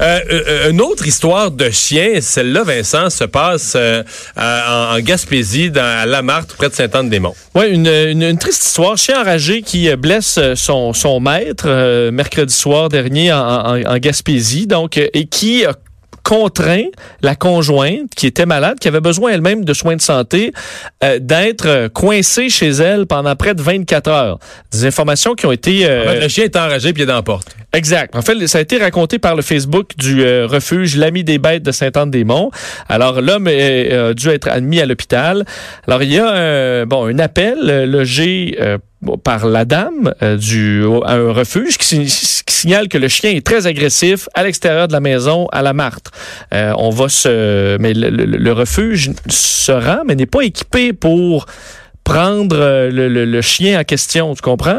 Euh, euh, une autre histoire de chien, celle-là, Vincent, se passe euh, en, Gaspésie, dans, à Lamarthe, près de Saint-Anne-des-Monts. Oui, une, triste histoire. Chien enragé qui blesse son, maître mercredi soir dernier en, Gaspésie, donc, et qui a contraint la conjointe qui était malade, qui avait besoin elle-même de soins de santé, euh, d'être coincée chez elle pendant près de 24 heures. Des informations qui ont été... euh, En fait, le chien est enragé puis il est dans la porte. Exact. En fait, ça a été raconté par le Facebook du euh, refuge L'Ami des Bêtes de Saint-Anne-des-Monts. Alors, l'homme euh, a dû être admis à l'hôpital. Alors, il y a un, bon, un appel euh, logé euh, par la dame euh, du, un refuge qui, si- qui signale que le chien est très agressif à l'extérieur de la maison à la Martre. Euh, on va se... Mais le, le- le refuge se rend, mais n'est pas équipé pour prendre euh, le, le- le chien en question, tu comprends?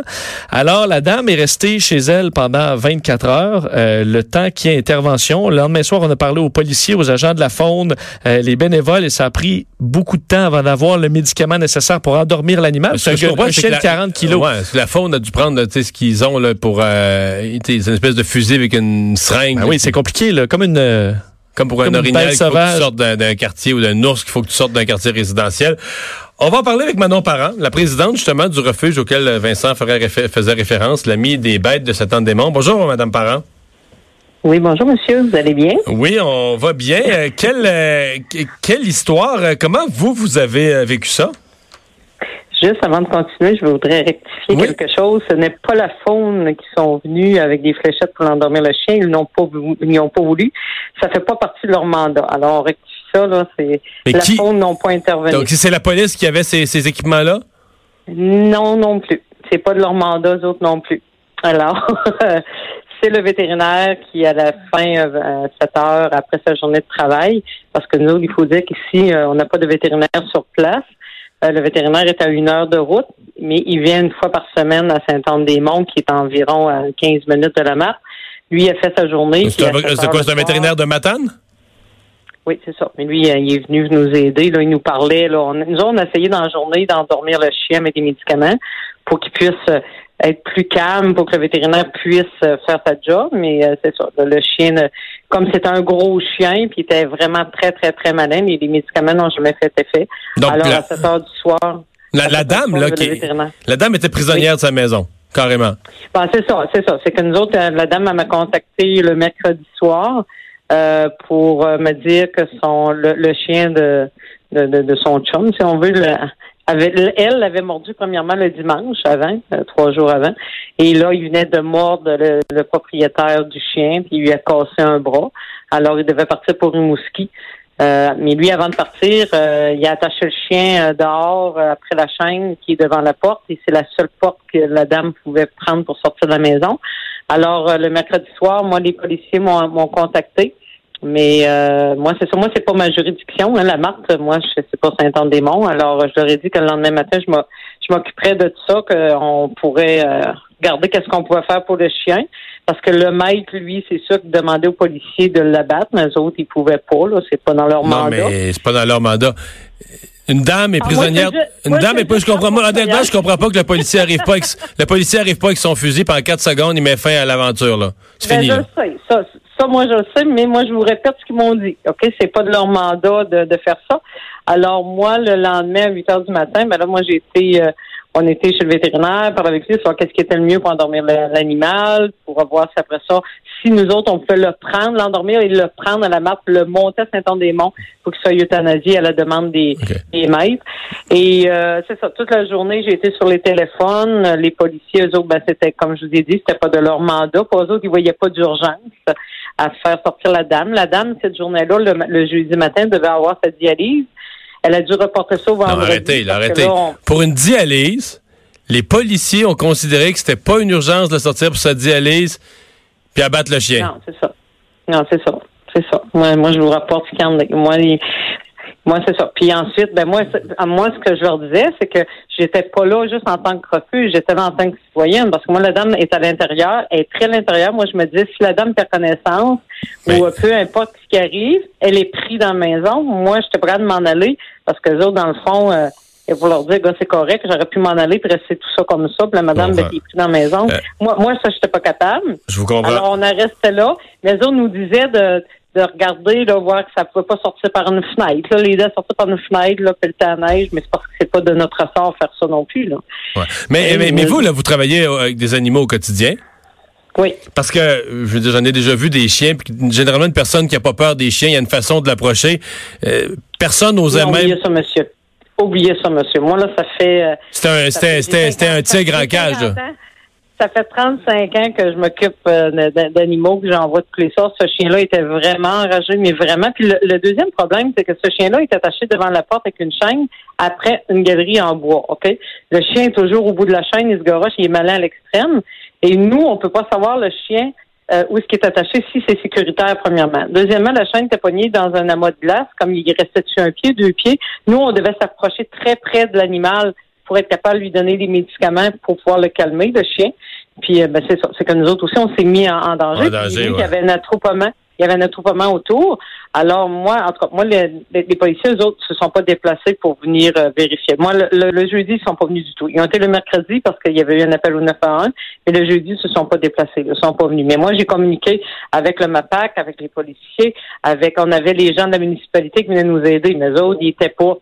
Alors, la dame est restée chez elle pendant 24 heures, euh, le temps qu'il y ait intervention. Le lendemain soir, on a parlé aux policiers, aux agents de la faune, euh, les bénévoles, et ça a pris beaucoup de temps avant d'avoir le médicament nécessaire pour endormir l'animal. C'est un, un chien de la- 40 kilos. Ouais, la faune a dû prendre tu sais, ce qu'ils ont là, pour. Euh, une espèce de fusil avec une seringue. Ben oui, c'est compliqué, là, comme une... euh, Comme pour un Comme une orignal qu'il faut que tu sortes d'un d'un quartier ou d'un ours qu'il faut que tu sortes d'un quartier résidentiel. On va en parler avec Manon Parent, la présidente justement du refuge auquel Vincent faisait référence, l'ami des bêtes de Saint-Anne-des-Monts. Bonjour, Madame Parent. Oui, bonjour monsieur, vous allez bien? Oui, on va bien. Euh, quelle, euh, que- quelle histoire, euh, comment vous, vous avez vécu ça? Juste avant de continuer, je voudrais rectifier Oui. quelque chose. Ce n'est pas la faune qui sont venus avec des fléchettes pour endormir le chien. Ils n'ont pas, ils n'ont pas voulu. Ça fait pas partie de leur mandat. Alors, on rectifie ça, là. C'est, Mais la qui- faune n'ont pas intervenu. Donc, c'est la police qui avait ces, ces équipements-là? Non, non plus. C'est pas de leur mandat, eux autres non plus. Alors, c'est le vétérinaire qui, à la fin, euh, 7 heures après sa journée de travail, parce que nous, il faut dire qu'ici, euh, on n'a pas de vétérinaire sur place. Euh, le vétérinaire est à une heure de route, mais il vient une fois par semaine à Saint-Anne-des-Monts, qui est environ à 15 minutes de la marque. Lui, il a fait sa journée. C'est à quoi, c'est un vétérinaire de Matane? Oui, c'est ça. Mais lui, euh, il est venu nous aider. Là, il nous parlait. Là. On, nous, on a essayé dans la journée d'endormir le chien avec des médicaments pour qu'il puisse euh, être plus calme, pour que le vétérinaire puisse euh, faire sa job. Mais euh, c'est ça. là, le chien, comme c'était un gros chien, puis il était vraiment très, très, très malin, mais les médicaments n'ont jamais fait effet. Donc, Alors, la, à 7 heures du soir, la, dame, là, qui, la dame était prisonnière de sa maison, carrément. Bon, c'est ça, c'est ça. C'est que nous autres, la dame elle m'a contacté le mercredi soir euh, pour euh, me dire que son le, le chien de, de, de, son chum, si on veut, le- avait, elle l'avait mordu premièrement le dimanche avant, euh, trois jours avant. Et là, il venait de mordre le, le propriétaire du chien, puis il lui a cassé un bras. Alors, il devait partir pour Rimouski. Euh, mais lui, avant de partir, euh, il a attaché le chien euh, dehors euh, après la chaîne qui est devant la porte et c'est la seule porte que la dame pouvait prendre pour sortir de la maison. Alors, euh, le mercredi soir, moi, les policiers m'ont m'ont contacté. Mais euh, moi, c'est ça. Moi, c'est pas ma juridiction. Hein, la Marthe, moi, je c'est pas Saint-Anne-des-Monts. Alors, je leur ai dit que le lendemain matin, je m'o- je m'occuperais de tout ça, qu'on pourrait euh, regarder qu'est-ce qu'on pouvait faire pour le chien. Parce que le maître, lui, c'est sûr qu'il demandait aux policiers de l'abattre, mais eux autres, ils pouvaient pas. Là, c'est pas dans leur Non, mandat. mais c'est pas dans leur mandat. Une dame est Ah, moi, prisonnière. je une dame est pas. Je comprends. Moi, pas honnêtement, je comprends pas que le policier arrive pas. Avec, le policier arrive pas avec son fusil pendant 4 secondes. Il met fin à l'aventure là. C'est Ben, fini. je là. le sais. Ça, ça, moi, je le sais, mais moi, je vous répète ce qu'ils m'ont dit. OK? C'est pas de leur mandat de, de faire ça. Alors, moi, le lendemain, à 8 heures du matin, ben là, moi, j'ai été, euh, on était chez le vétérinaire, parler avec lui, sur qu'est-ce qui était le mieux pour endormir l'animal, pour voir si après ça, si nous autres, on pouvait le prendre, l'endormir et le prendre à la map, le monter à Saint-Anne-des-Monts pour qu'il soit euthanasié à la demande des, OK. des maîtres. Et euh, c'est ça, toute la journée, j'ai été sur les téléphones. Les policiers, eux autres, ben, c'était, comme je vous ai dit, c'était pas de leur mandat. Pour eux autres, ils voyaient pas d'urgence à faire sortir la dame. La dame, cette journée-là, le, le jeudi matin, devait avoir sa dialyse. Elle a dû reporter ça au Non, vendredi. arrêtez, que arrêtez. là, on- Pour une dialyse, les policiers ont considéré que c'était pas une urgence de sortir pour sa dialyse puis abattre le chien. Non, c'est ça. Non, c'est ça. C'est ça. Moi, moi, je vous rapporte ce qu'il y en a. Moi, les- moi, c'est ça. Puis ensuite, ben moi, moi, ce que je leur disais, c'est que j'étais pas là juste en tant que refuge, j'étais là en tant que citoyenne, parce que moi, la dame est à l'intérieur, elle est très à l'intérieur. Moi, je me disais, si la dame perd connaissance. Ou euh, peu importe ce qui arrive, elle est prise dans la maison. Moi, j'étais prête de m'en aller, parce que les autres, dans le fond, euh, et pour leur dire, gars, c'est correct, j'aurais pu m'en aller puis rester tout ça comme ça, puis la madame, ben, qui est pris dans la maison. Euh. moi, moi, ça, j'étais pas capable. Je vous comprends. Alors, on en restait là. Les autres nous disaient de, de regarder, là, voir que ça pouvait pas sortir par une fenêtre. Là, les idées sortir par une fenêtre, là, pelleter à neige, mais c'est parce que c'est pas de notre ressort faire ça non plus, là. Ouais. Mais, mais, mais vous, là, vous travaillez avec des animaux au quotidien? Oui. Parce que, je veux dire, j'en ai déjà vu des chiens, puis généralement, une personne qui a pas peur des chiens, il y a une façon de l'approcher. Euh, personne n'osait même... Oubliez ça, monsieur. Oubliez ça, monsieur. Moi, là, ça fait... euh, C'était un, ça c'était, fait c'était, c'était un 50 tigre en cage, 50 là. Ça fait 35 ans que je m'occupe euh, d'animaux, que j'envoie tous les soirs. Ce chien-là était vraiment enragé, mais vraiment. Puis le, le deuxième problème, c'est que ce chien-là est attaché devant la porte avec une chaîne après une galerie en bois. OK? Le chien est toujours au bout de la chaîne, il se garoche, il est malin à l'extrême. Et nous, on peut pas savoir le chien euh, où est-ce qu'il est attaché si c'est sécuritaire, premièrement. Deuxièmement, la chaîne était poignée dans un amas de glace, comme il restait dessus un pied, deux pieds. Nous, on devait s'approcher très près de l'animal pour être capable de lui donner des médicaments pour pouvoir le calmer, le chien. Puis, euh, ben, c'est ça. C'est que nous autres aussi, on s'est mis en, en danger. En Puis, danger, ouais. qu'il y avait un attroupement. Il y avait un attroupement autour. Alors, moi, en tout cas, moi, les, les- les policiers, eux autres, se sont pas déplacés pour venir euh, vérifier. Moi, le, le- le jeudi, ils sont pas venus du tout. Ils ont été le mercredi parce qu'il y avait eu un appel au 911, mais le jeudi, ils se sont pas déplacés. Ils sont pas venus. Mais moi, j'ai communiqué avec le MAPAC, avec les policiers, avec, on avait les gens de la municipalité qui venaient nous aider, mais eux autres, ils étaient pas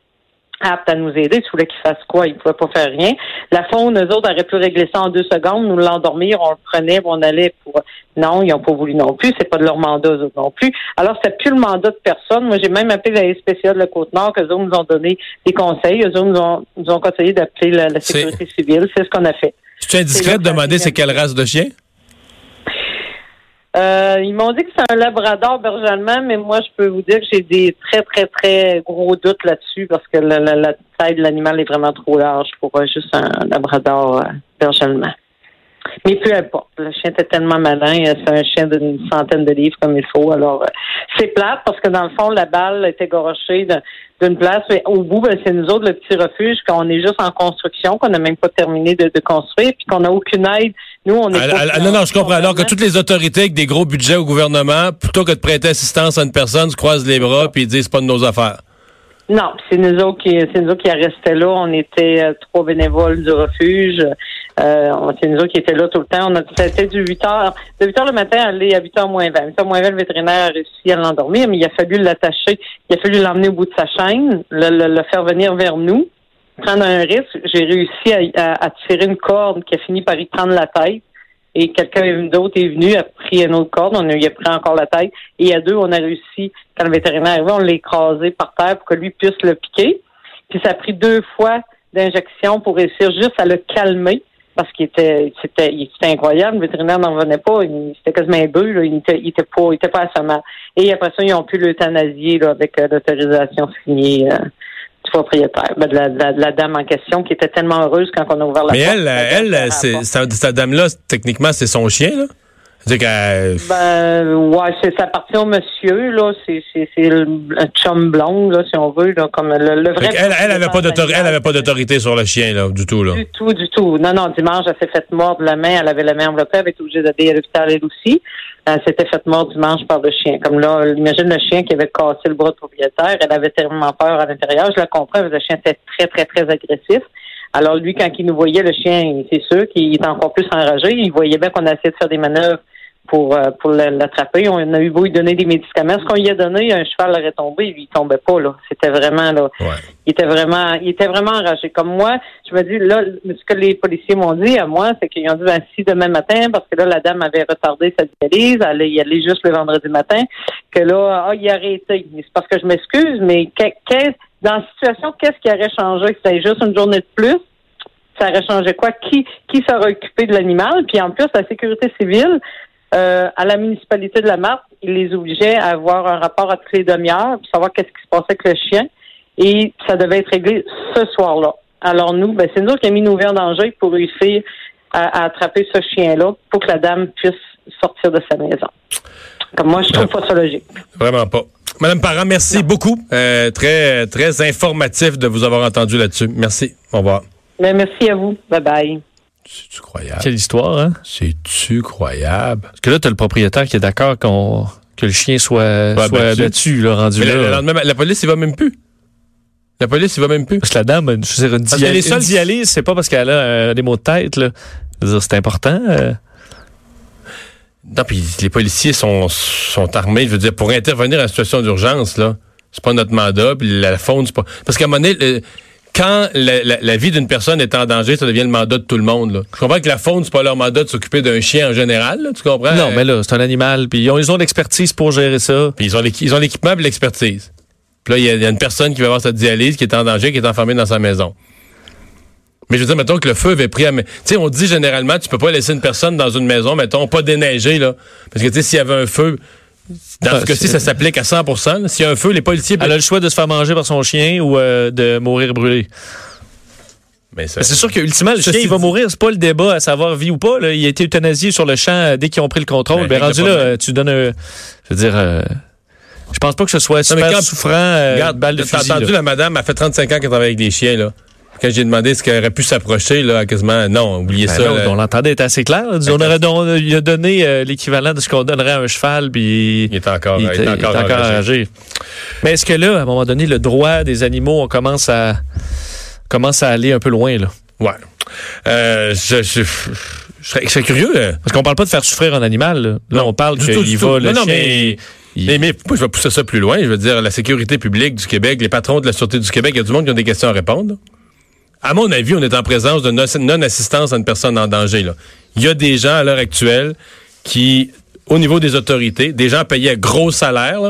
aptes à nous aider. S'ils voulaient qu'ils fassent quoi, ils pouvaient pas faire rien. La faune, eux autres, auraient pu régler ça en deux secondes, nous l'endormir, on le prenait, on allait pour... Non, ils n'ont pas voulu non plus. C'est pas de leur mandat, eux autres non plus. Alors, c'est plus le mandat de personne. Moi, j'ai même appelé la SPCA de la Côte-Nord, qu'eux autres nous ont donné des conseils. Eux autres nous ont, nous ont conseillé d'appeler la, sécurité civile. C'est ce qu'on a fait. C'est indiscret de demander c'est quelle race de chien? Euh, ils m'ont dit que c'est un labrador berger allemand, mais moi, je peux vous dire que j'ai des très, très, très gros doutes là-dessus parce que la, la- taille de l'animal est vraiment trop large pour euh, juste un labrador euh. Mais peu importe. Le chien était tellement malin. euh, C'est un chien d'une centaine de livres comme il faut. Alors, euh, c'est plate parce que dans le fond, la balle était gorochée d'un- d'une place. Mais au bout, ben, c'est nous autres, le petit refuge, qu'on est juste en construction, qu'on n'a même pas terminé de, de construire, puis qu'on n'a aucune aide. Nous, on est Ah, pas ah, non, non, je comprends. Alors que toutes les autorités avec des gros budgets au gouvernement, plutôt que de prêter assistance à une personne, se croisent les bras puis ils disent c'est pas de nos affaires. Non, c'est nous autres qui c'est nous autres qui restaient là. On était euh, trois bénévoles du refuge. Euh, c'est nous autres qui étaient là tout le temps. On a c'était du 8 heures. De 8 heures le matin aller à 8 heures moins 20. 8 heures moins 20, le vétérinaire a réussi à l'endormir, mais il a fallu l'attacher. Il a fallu l'emmener au bout de sa chaîne, le, le- le faire venir vers nous, prendre un risque. J'ai réussi à, à- à tirer une corde qui a fini par y prendre la tête. Et quelqu'un d'autre est venu, a pris une autre corde, on il a pris encore la tête. Et à deux, on a réussi, quand le vétérinaire est arrivé, on l'a écrasé par terre pour que lui puisse le piquer. Puis ça a pris deux fois d'injection pour réussir juste à le calmer. Parce qu'il était, incroyable. Le vétérinaire n'en revenait pas. Il, c'était quasiment un bœuf. Il était, il était pas, il était pas. Et après ça, ils ont pu l'euthanasier, avec euh, l'autorisation signée, euh, du propriétaire, ben, de, la, de la- de la dame en question, qui était tellement heureuse quand on a ouvert la Mais porte. elle, dame elle, la c'est, sa dame-là, techniquement, c'est son chien, là? Ben, ouais, c'est, ça appartient au monsieur, là. C'est, c'est, un chum blond, là, si on veut, là, comme le, le vrai. Qu'elle, elle avait pas d'autorité, elle avait pas d'autorité sur le chien, là, du tout, là. Du tout, du tout. Non, non, dimanche, elle s'est faite mordre la main. Elle avait la main enveloppée. Elle était obligée d'aller à l'hôpital, elle aussi. Elle s'était faite mordre dimanche par le chien. Comme là, imagine le chien qui avait cassé le bras de propriétaire. Elle avait tellement peur à l'intérieur. Je la comprends, que le chien était très, très, très agressif. Alors lui, quand il nous voyait, le chien, c'est sûr qu'il était encore plus enragé. Il voyait bien qu'on a essayé de faire des manœuvres pour, euh, pour la- l'attraper. On a eu beau lui donner des médicaments. Ce qu'on lui a donné, un cheval aurait tombé, il tombait pas, là. C'était vraiment, là. Ouais. Il était vraiment, il était vraiment enragé. Comme moi, je me dis, là, ce que les policiers m'ont dit à moi, c'est qu'ils ont dit, ben, si demain matin, parce que là, la dame avait retardé sa dialyse, elle allait y aller juste le vendredi matin, que là, ah, il a arrêté. Mais C'est parce que je m'excuse, mais que- qu'est- dans la situation, qu'est-ce qui aurait changé? Que c'était juste une journée de plus? Ça aurait changé quoi? Qui, qui serait occupé de l'animal? Puis en plus, la sécurité civile, euh, à la municipalité de la Marque, il les obligeait à avoir un rapport à toutes les demi-heures pour savoir qu'est-ce qui se passait avec le chien. Et ça devait être réglé ce soir-là. Alors nous, ben, c'est nous qui avons mis nos vies en danger pour réussir à, à attraper ce chien-là pour que la dame puisse sortir de sa maison. Comme moi, je trouve pas ça logique. Vraiment pas. Madame Parent, merci beaucoup. Euh, très, très informatif de vous avoir entendu là-dessus. Merci. Au revoir. Mais merci à vous. Bye bye. C'est-tu croyable? Quelle histoire, hein? C'est-tu croyable? Parce que là, t'as le propriétaire qui est d'accord qu'on que le chien soit, soit battu. battu, là, rendu Mais là. le, le lendemain, la police, il va même plus. La police, il va même plus. Parce que la dame, je veux dire, une, seuls- une dialyse, c'est pas parce qu'elle a euh, des maux de tête, là. Je veux dire, C'est important. euh. Non, puis les policiers sont, sont armés, je veux dire, pour intervenir en situation d'urgence, là. C'est pas notre mandat, puis la faune, c'est pas. Parce qu'à un moment donné, le- quand la, la- la vie d'une personne est en danger, ça devient le mandat de tout le monde. Là. Je comprends que la faune, c'est pas leur mandat de s'occuper d'un chien en général, là, tu comprends? Non, mais là, c'est un animal, puis ils ont, ils ont l'expertise pour gérer ça. Puis ils ont l'équipement et l'expertise. Puis là, il y, a- il y a une personne qui va avoir sa dialyse, qui est en danger, qui est enfermée dans sa maison. Mais je veux dire, mettons que le feu avait pris à... Tu sais, on dit généralement, tu peux pas laisser une personne dans une maison, mettons, pas déneigée, là. Parce que, tu sais, s'il y avait un feu, dans Ah, ce cas-ci, ça s'applique à 100 là. S'il y a un feu, les policiers... Elle a le choix de se faire manger par son chien ou euh, de mourir brûlé. Mais ça- Mais c'est sûr qu'ultimement, le Ceci chien, il va mourir. C'est pas le débat à savoir vie ou pas. là. Il a été euthanasié sur le champ euh, dès qu'ils ont pris le contrôle. Ben, Ben, rendu là, euh, tu donnes un... Je veux dire... euh, je pense pas que ce soit mais super quand- souffrant, euh, Regarde, balle de t'as fusil. entendu là. la madame, elle fait 35 ans qu'elle travaille avec des chiens, là. Quand j'ai demandé est-ce qu'elle aurait pu s'approcher, là, quasiment, non, oubliez Ben ça. non, là. on l'entendait était assez clair. là. On aurait il a donné euh, l'équivalent de ce qu'on donnerait à un cheval, puis Il est encore, il, il est était- il encore, est encore enragé. enragé. Mais est-ce que là, à un moment donné, le droit des animaux, on commence à commence à aller un peu loin là? Ouais. Euh, je, je, je, serais, je serais curieux, là. Parce qu'on parle pas de faire souffrir un animal. Là, on parle du tout, du qu'il va le Non, non, chien, mais- il- Mais, mais moi, je vais pousser ça plus loin. Je veux dire, la sécurité publique du Québec, les patrons de la Sûreté du Québec, il y a du monde qui ont des questions à répondre. À mon avis, on est en présence de non- non-assistance à une personne en danger. Là. Il y a des gens à l'heure actuelle qui, au niveau des autorités, des gens payés à gros salaires,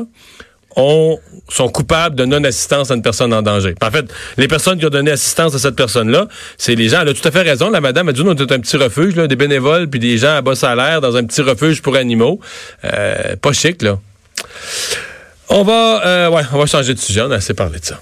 sont coupables de non-assistance à une personne en danger. En fait, les personnes qui ont donné assistance à cette personne-là, c'est les gens. Elle a tout à fait raison. La madame a dit, nous, on est un petit refuge, là, des bénévoles, puis des gens à bas salaire dans un petit refuge pour animaux. Euh, pas chic, là. On va, euh, ouais, on va changer de sujet. On a assez parlé de ça.